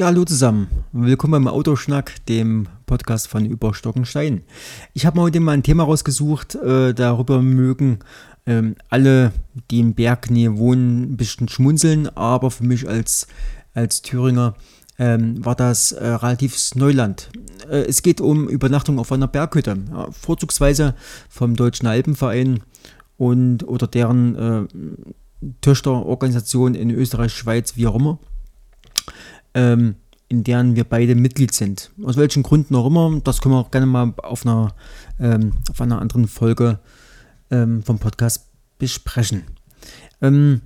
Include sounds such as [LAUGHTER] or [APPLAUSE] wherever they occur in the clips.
Ja, hallo zusammen. Willkommen beim Autoschnack, dem Podcast von Überstockenstein. Ich habe mir heute mal ein Thema rausgesucht, äh, darüber mögen ähm, alle, die im Bergnähe wohnen, ein bisschen schmunzeln, aber für mich als, als Thüringer ähm, war das äh, relatives Neuland. Äh, es geht um Übernachtung auf einer Berghütte, ja, vorzugsweise vom Deutschen Alpenverein und oder deren äh, Töchterorganisation in Österreich, Schweiz, wie auch immer ähm, in deren wir beide Mitglied sind. Aus welchen Gründen auch immer, das können wir auch gerne mal auf einer, ähm, auf einer anderen Folge ähm, vom Podcast besprechen. Ähm,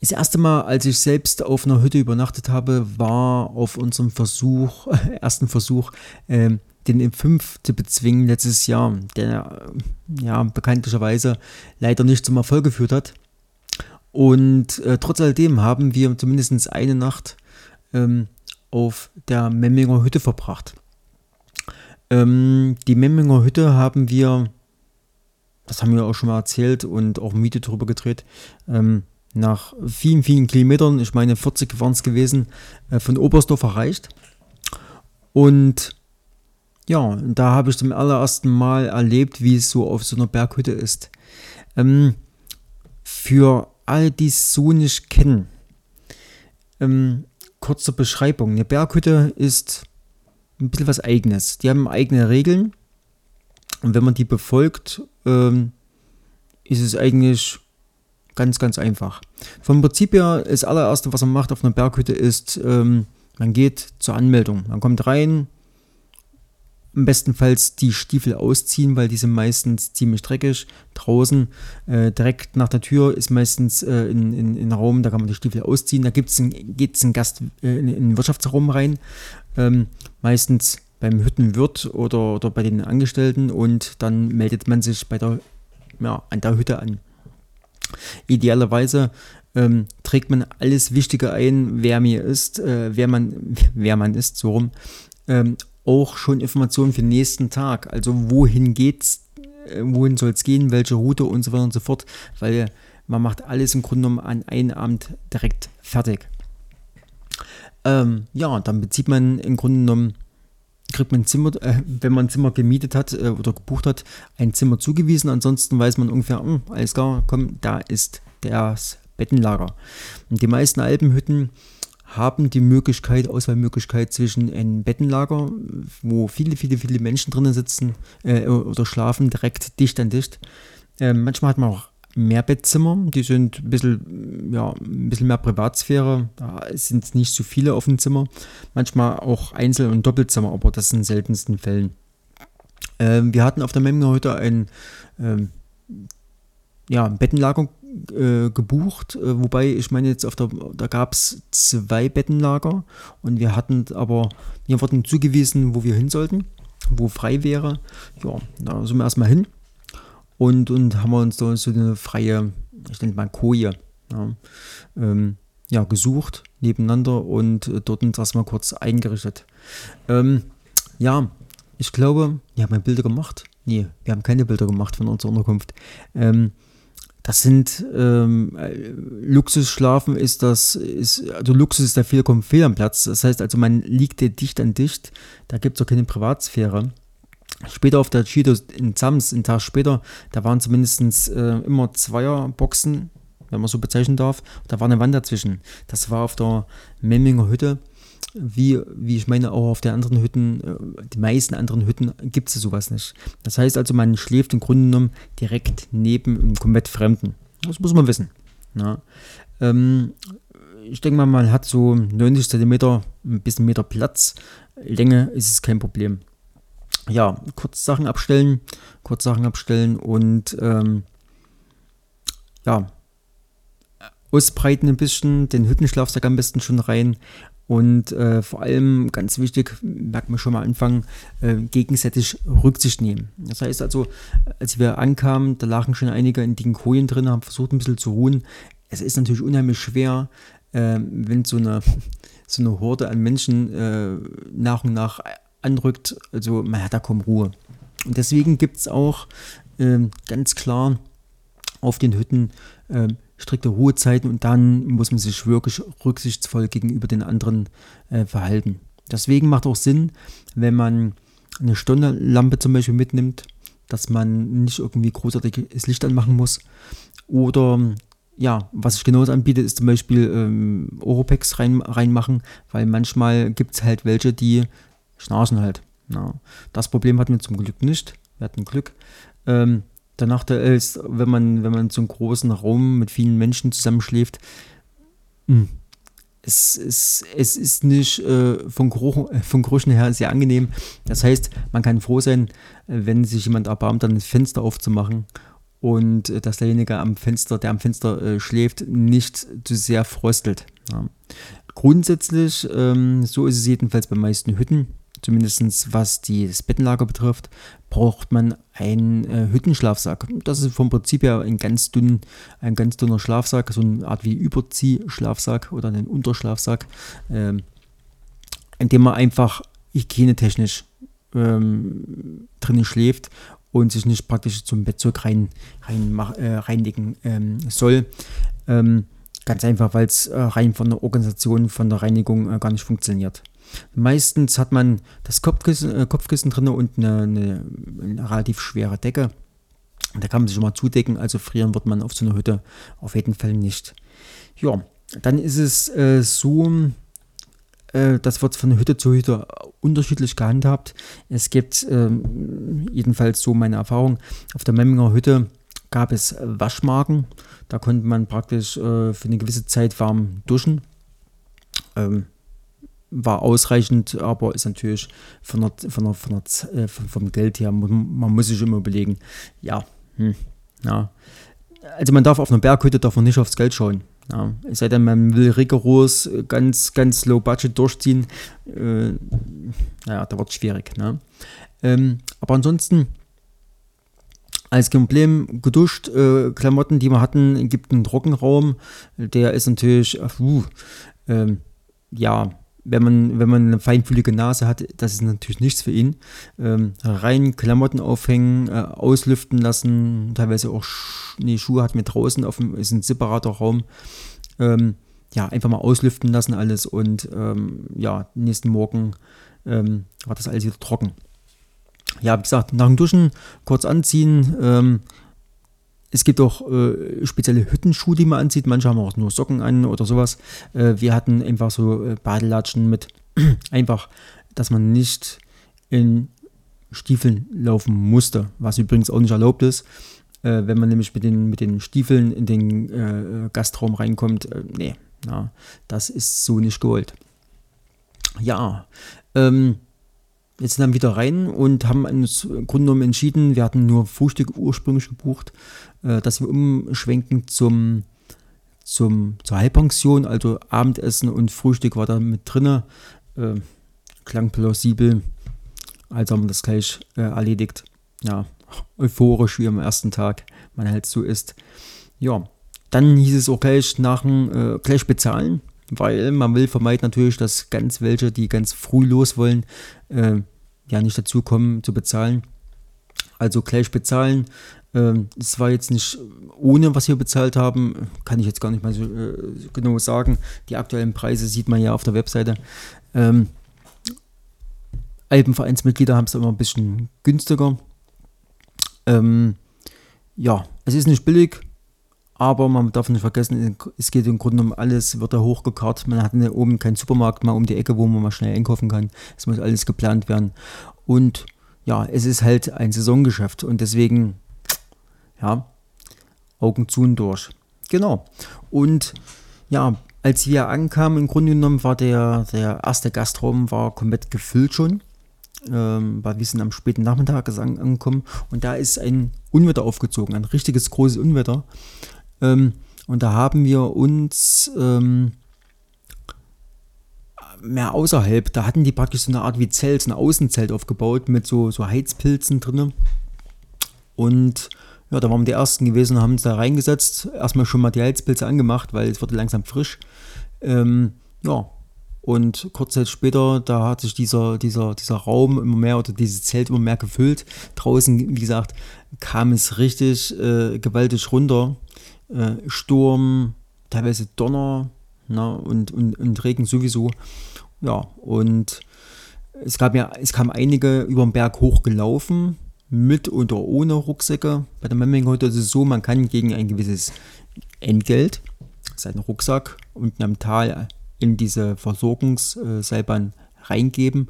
das erste Mal, als ich selbst auf einer Hütte übernachtet habe, war auf unserem Versuch, [LAUGHS] ersten Versuch, ähm, den M5 zu bezwingen letztes Jahr, der ja bekanntlicherweise leider nicht zum Erfolg geführt hat. Und äh, trotz alledem haben wir zumindest eine Nacht ähm, auf der Memminger Hütte verbracht. Ähm, die Memminger Hütte haben wir, das haben wir auch schon mal erzählt und auch ein Video darüber gedreht, ähm, nach vielen, vielen Kilometern, ich meine 40 waren es gewesen, äh, von Oberstdorf erreicht. Und ja, da habe ich zum allerersten Mal erlebt, wie es so auf so einer Berghütte ist. Ähm, für alle, die es so nicht kennen, ähm, kurze Beschreibung. Eine Berghütte ist ein bisschen was Eigenes. Die haben eigene Regeln und wenn man die befolgt, ähm, ist es eigentlich ganz, ganz einfach. Vom Prinzip her, das allererste, was man macht auf einer Berghütte, ist, ähm, man geht zur Anmeldung. Man kommt rein, bestenfalls die Stiefel ausziehen, weil die sind meistens ziemlich dreckig. Draußen, äh, direkt nach der Tür, ist meistens äh, in, in, in Raum, da kann man die Stiefel ausziehen. Da geht es ein Gast äh, in, in den Wirtschaftsraum rein. Ähm, meistens beim Hüttenwirt oder, oder bei den Angestellten und dann meldet man sich bei der, ja, an der Hütte an. Idealerweise ähm, trägt man alles Wichtige ein, wer mir ist, äh, wer, man, [LAUGHS] wer man ist, so rum. Ähm, auch schon Informationen für den nächsten Tag. Also wohin geht's, äh, wohin soll es gehen, welche Route und so weiter und so fort, weil man macht alles im Grunde genommen an einem Abend direkt fertig. Ähm, ja, dann bezieht man im Grunde genommen, kriegt man ein Zimmer, äh, wenn man ein Zimmer gemietet hat äh, oder gebucht hat, ein Zimmer zugewiesen. Ansonsten weiß man ungefähr, mh, hm, alles klar, komm, da ist das Bettenlager. Und die meisten Alpenhütten haben die Möglichkeit, Auswahlmöglichkeit zwischen einem Bettenlager, wo viele, viele, viele Menschen drinnen sitzen äh, oder schlafen, direkt dicht an dicht. Äh, manchmal hat man auch Mehrbettzimmer, die sind ein bisschen, ja, ein bisschen mehr Privatsphäre, da sind nicht so viele auf dem Zimmer. Manchmal auch Einzel- und Doppelzimmer, aber das sind seltensten Fällen. Äh, wir hatten auf der Memminger heute ein ähm, ja, Bettenlager äh, gebucht, äh, wobei ich meine jetzt auf der, da gab es zwei Bettenlager und wir hatten aber, wir wurden zugewiesen, wo wir hin sollten, wo frei wäre. Ja, da sind wir erstmal hin und, und haben wir uns da so eine freie, ich nenne mal Koje, ja, ähm, ja, gesucht nebeneinander und dort uns erstmal kurz eingerichtet. Ähm, ja, ich glaube, wir haben Bilder gemacht. Nee, wir haben keine Bilder gemacht von unserer Unterkunft. Ähm, das sind ähm, Luxusschlafen ist das, ist, also Luxus ist da viel kommt fehl am Platz. Das heißt also, man liegt dicht an dicht, da gibt es auch keine Privatsphäre. Später auf der Cheeto in Zams, einen Tag später, da waren zumindest äh, immer Zweierboxen, wenn man so bezeichnen darf. Da war eine Wand dazwischen. Das war auf der Memminger Hütte wie, wie ich meine, auch auf den anderen Hütten, äh, die meisten anderen Hütten gibt es sowas nicht. Das heißt also, man schläft im Grunde genommen direkt neben einem komplett Fremden. Das muss man wissen. Ja. Ähm, ich denke mal, man hat so 90 cm, ein bisschen Meter Platz. Länge ist es kein Problem. Ja, kurz Sachen abstellen, kurz Sachen abstellen und ähm, ja, ausbreiten ein bisschen, den Hüttenschlafsack am besten schon rein und äh, vor allem, ganz wichtig, merkt man schon mal anfangen, äh, gegenseitig Rücksicht nehmen. Das heißt also, als wir ankamen, da lagen schon einige in den Kojen drin, haben versucht ein bisschen zu ruhen. Es ist natürlich unheimlich schwer, äh, wenn so eine, [LAUGHS] so eine Horde an Menschen äh, nach und nach anrückt. Also man hat da kaum Ruhe. Und deswegen gibt es auch ähm, ganz klar auf den Hütten ähm, strikte Ruhezeiten und dann muss man sich wirklich rücksichtsvoll gegenüber den anderen äh, verhalten. Deswegen macht auch Sinn, wenn man eine Stundenlampe zum Beispiel mitnimmt, dass man nicht irgendwie großartiges Licht anmachen muss. Oder ja, was ich genauso anbiete, ist zum Beispiel ähm, Oropex rein, reinmachen, weil manchmal gibt es halt welche, die schnarchen halt. Ja. Das Problem hatten wir zum Glück nicht. Wir hatten Glück. Ähm, der Nachteil ist, wenn man, wenn man so einem großen Raum mit vielen Menschen zusammenschläft, mh, hm, es, es, es ist nicht äh, von, Geruch, äh, von Gerüchen her sehr angenehm. Das heißt, man kann froh sein, wenn sich jemand erbarmt, dann das Fenster aufzumachen und äh, dass derjenige am Fenster, der am Fenster äh, schläft, nicht zu sehr fröstelt. Ja. Grundsätzlich, ähm, so ist es jedenfalls bei meisten Hütten, zumindest was die, das Bettenlager betrifft, braucht man einen äh, Hüttenschlafsack. Das ist vom Prinzip her ein ganz, dünn, ein ganz dünner Schlafsack, so eine Art wie Überziehschlafsack oder einen Unterschlafsack, ähm, in dem man einfach hygienetechnisch ähm, drinnen schläft und sich nicht praktisch zum Bettzeug rein, rein äh, reinigen ähm, soll. Ähm, ganz einfach, weil es äh, rein von der Organisation, von der Reinigung äh, gar nicht funktioniert. Meistens hat man das Kopfkissen, äh, Kopfkissen drin und eine, eine, eine, relativ schwere Decke. Da kann man sich schon mal zudecken, also frieren wird man auf so einer Hütte auf jeden Fall nicht. Ja, dann ist es äh, so, äh, das wird von Hütte zu Hütte unterschiedlich gehandhabt. Es gibt ähm, jedenfalls so meine Erfahrung, auf der Memminger Hütte gab es Waschmarken. Da konnte man praktisch äh, für eine gewisse Zeit warm duschen. Ähm, war ausreichend, aber ist natürlich von der, von der, von der, äh, vom Geld her, man muss sich immer überlegen, ja, hm, ja. Also man darf auf einer Berghütte darf man nicht aufs Geld schauen. Ja. Es sei denn, man will rigoros ganz, ganz low budget durchziehen, äh, naja, da wird es schwierig. Ne? Ähm, aber ansonsten, als Problem geduscht, äh, Klamotten, die wir hatten, gibt einen Trockenraum, der ist natürlich, uh, äh, ja, wenn man, wenn man eine feinfühlige Nase hat, das ist natürlich nichts für ihn. Ähm, rein Klamotten aufhängen, äh, auslüften lassen, teilweise auch Sch nee, Schuhe hat mir draußen, auf dem, ist ein separater Raum. Ähm, ja, einfach mal auslüften lassen alles und ähm, ja, nächsten Morgen ähm, war das alles wieder trocken. Ja, wie gesagt, nach dem Duschen kurz anziehen, ähm, es gibt auch äh, spezielle Hüttenschuhe, die man anzieht. Manche haben auch nur Socken an oder sowas. Äh, wir hatten einfach so äh, Badelatschen mit. [CLEARS THROAT] einfach, dass man nicht in Stiefeln laufen musste, was übrigens auch nicht erlaubt ist. Äh, wenn man nämlich mit den, mit den Stiefeln in den äh, Gastraum reinkommt, äh, nee, na, das ist so nicht gewollt. Ja, ähm, Jetzt sind wir wieder rein und haben uns im Grunde genommen entschieden, wir hatten nur Frühstück ursprünglich gebucht, dass wir umschwenken zum, zum, zur Halbpension, also Abendessen und Frühstück war da mit drin. Äh, klang plausibel, also haben wir das gleich äh, erledigt. Ja, euphorisch wie am ersten Tag, man halt so ist. Ja, dann hieß es auch gleich nach äh, gleich bezahlen weil man will vermeiden natürlich, dass ganz welche, die ganz früh los wollen, äh, ja nicht dazu kommen zu bezahlen. Also gleich bezahlen. Ähm, es äh, war jetzt nicht ohne, was wir bezahlt haben, kann ich jetzt gar nicht mal so äh, genau sagen. Die aktuellen Preise sieht man ja auf der Webseite. Ähm, Alpenvereinsmitglieder haben es immer ein bisschen günstiger. Ähm, ja, es ist nicht billig, aber man darf nicht vergessen, es geht im Grunde um alles, wird da hochgekarrt. Man hat oben keinen Supermarkt mal um die Ecke, wo man mal schnell einkaufen kann. Es muss alles geplant werden. Und ja, es ist halt ein Saisongeschäft und deswegen, ja, Augen zu und durch. Genau. Und ja, als wir ankamen, im Grunde genommen war der, der erste Gastraum war komplett gefüllt schon. Ähm, weil wir sind am späten Nachmittag angekommen und da ist ein Unwetter aufgezogen, ein richtiges großes Unwetter. Ähm, und da haben wir uns ähm, mehr außerhalb, da hatten die praktisch so eine Art wie Zelt, so ein Außenzelt aufgebaut mit so, so Heizpilzen drin. Und ja, da waren die ersten gewesen und haben uns da reingesetzt. Erstmal schon mal die Heizpilze angemacht, weil es wurde langsam frisch. Ähm, ja, und kurz Zeit später, da hat sich dieser, dieser, dieser Raum immer mehr oder dieses Zelt immer mehr gefüllt. Draußen, wie gesagt, kam es richtig äh, gewaltig runter äh, Sturm, teilweise Donner na, und, und, und Regen sowieso. Ja, und es gab ja, es kamen einige über den Berg hochgelaufen, mit oder ohne Rucksäcke. Bei der Memming heute ist es so, man kann gegen ein gewisses Entgelt seinen Rucksack unten am Tal in diese Versorgungsseilbahn reingeben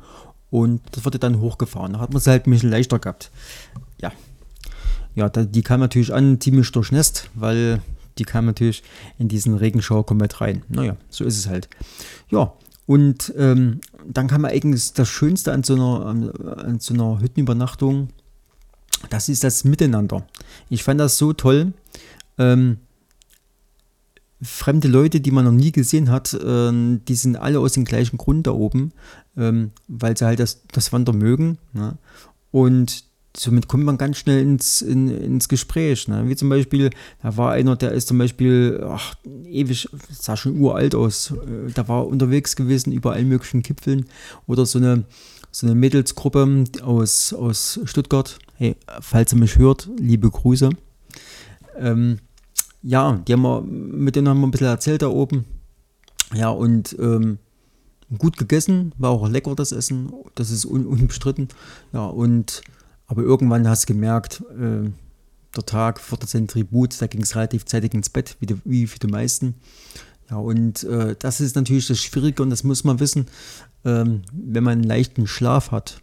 und das wurde dann hochgefahren. Da hat man es halt ein bisschen leichter gehabt. Ja, ja die kam natürlich an ziemlich durchnässt, weil die kam natürlich in diesen Regenschauer komplett rein. Naja, so ist es halt. Ja, und ähm, dann kam eigentlich das Schönste an so einer, an so einer Hüttenübernachtung, das ist das Miteinander. Ich fand das so toll. Ähm, fremde Leute, die man noch nie gesehen hat, äh, die sind alle aus dem gleichen Grund da oben, ähm, weil sie halt das, das Wandern mögen. Ne? Und somit kommt man ganz schnell ins, in, ins Gespräch. Ne? Wie zum Beispiel, da war einer, der ist zum Beispiel, ach, ewig, sah schon uralt aus, äh, da war unterwegs gewesen über allen möglichen Gipfeln oder so eine, so eine Mädelsgruppe aus, aus Stuttgart. Hey, falls ihr mich hört, liebe Grüße. Ähm, ja, die haben wir, mit denen haben wir ein bisschen erzählt da oben. Ja, und ähm, gut gegessen, war auch lecker das Essen, das ist un unbestritten. Ja, und aber irgendwann hast du gemerkt, äh, der Tag vor der Zentribut, da ging es relativ zeitig ins Bett, wie, die, wie für die meisten. Ja, und äh, das ist natürlich das Schwierige und das muss man wissen, ähm, wenn man einen leichten Schlaf hat,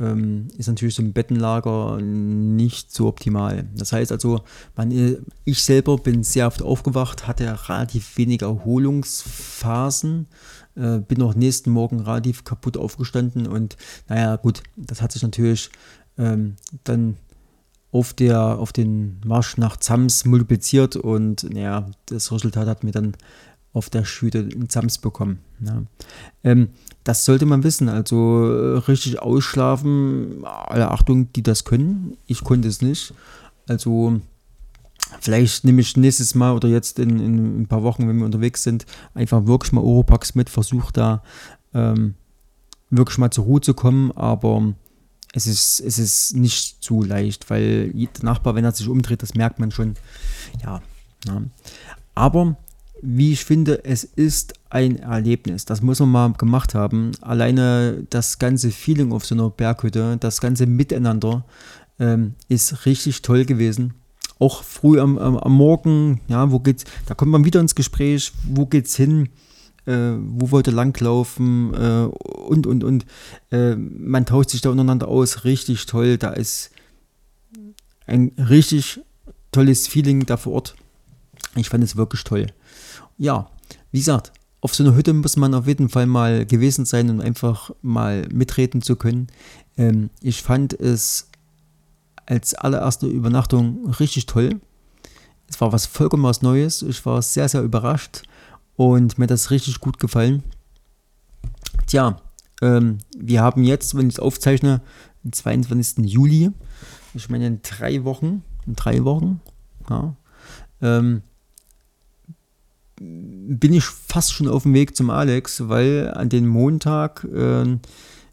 ähm, ist natürlich so ein Bettenlager nicht so optimal. Das heißt also, man, äh, ich selber bin sehr oft aufgewacht, hatte relativ wenige Erholungsphasen, äh, bin auch nächsten Morgen relativ kaputt aufgestanden und naja, gut, das hat sich natürlich ähm, dann auf, der, auf den Marsch nach Zams multipliziert und naja, das Resultat hat mir dann auf der Schüte in Zams bekommen. Ja. Ähm, das sollte man wissen. Also äh, richtig ausschlafen, alle Achtung, die das können. Ich konnte es nicht. Also vielleicht nehme ich nächstes Mal oder jetzt in, in ein paar Wochen, wenn wir unterwegs sind, einfach wirklich mal Oropax mit, versuche da ähm, wirklich mal zur Ruhe zu kommen. Aber es ist, es ist nicht zu leicht, weil der Nachbar, wenn er sich umdreht, das merkt man schon. Ja. ja. Aber wie ich finde, es ist ein Erlebnis. Das muss man mal gemacht haben. Alleine das ganze Feeling auf so einer Berghütte, das ganze Miteinander ähm, ist richtig toll gewesen. Auch früh am, am, am, Morgen, ja, wo geht's, da kommt man wieder ins Gespräch, wo geht's hin, äh, wo wollte langlaufen äh, und und und. Äh, man tauscht sich da untereinander aus, richtig toll. Da ist ein richtig tolles Feeling da vor Ort. Ich fand es wirklich toll ja, wie gesagt, auf so einer Hütte muss man auf jeden Fall mal gewesen sein, um einfach mal mitreden zu können. Ähm, ich fand es als allererste Übernachtung richtig toll. Es war was vollkommen was Neues. Ich war sehr, sehr überrascht und mir hat das richtig gut gefallen. Tja, ähm, wir haben jetzt, wenn ich es aufzeichne, den 22. Juli. Ich meine in drei Wochen. In drei Wochen. Ja. Ähm, bin ich fast schon auf dem Weg zum Alex, weil an den Montag, äh,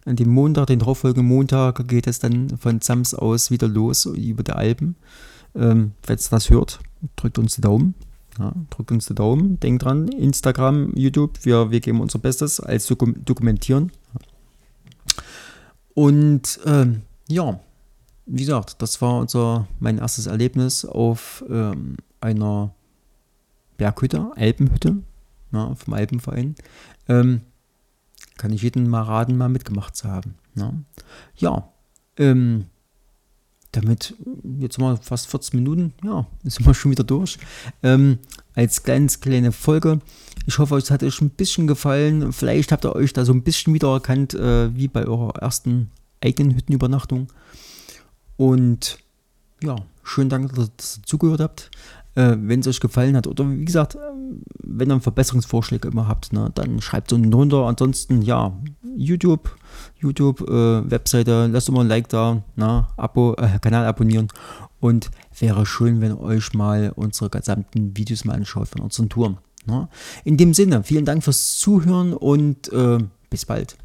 an dem Montag, den darauffolgenden Montag, geht es dann von Zams aus wieder los über die Alpen. Ähm, Wenn ihr das hört, drückt uns die Daumen. Ja, drückt uns die Daumen. Denkt dran, Instagram, YouTube, wir, wir geben unser Bestes als Dokum Dokumentieren. Und ähm, ja, wie gesagt, das war unser, mein erstes Erlebnis auf ähm, einer Berghütte, Alpenhütte, ja, vom Alpenverein. Ähm, kann ich jeden mal raten, mal mitgemacht zu haben. Ja, ja ähm, damit, jetzt mal fast 40 Minuten, ja, sind wir schon wieder durch. Ähm, als ganz kleine Folge. Ich hoffe, es hat euch ein bisschen gefallen. Vielleicht habt ihr euch da so ein bisschen wiedererkannt, äh, wie bei eurer ersten eigenen Hüttenübernachtung. Und ja, schönen Dank, dass ihr zugehört habt. Äh, wenn es euch gefallen hat oder wie gesagt, wenn ihr Verbesserungsvorschläge immer habt, ne, dann schreibt es unten drunter. Ansonsten, ja, YouTube, YouTube, äh, Webseite, lasst immer ein Like da, na, Abo, äh, Kanal abonnieren und wäre schön, wenn ihr euch mal unsere gesamten Videos mal anschaut von unseren Touren. Ne. In dem Sinne, vielen Dank fürs Zuhören und äh, bis bald.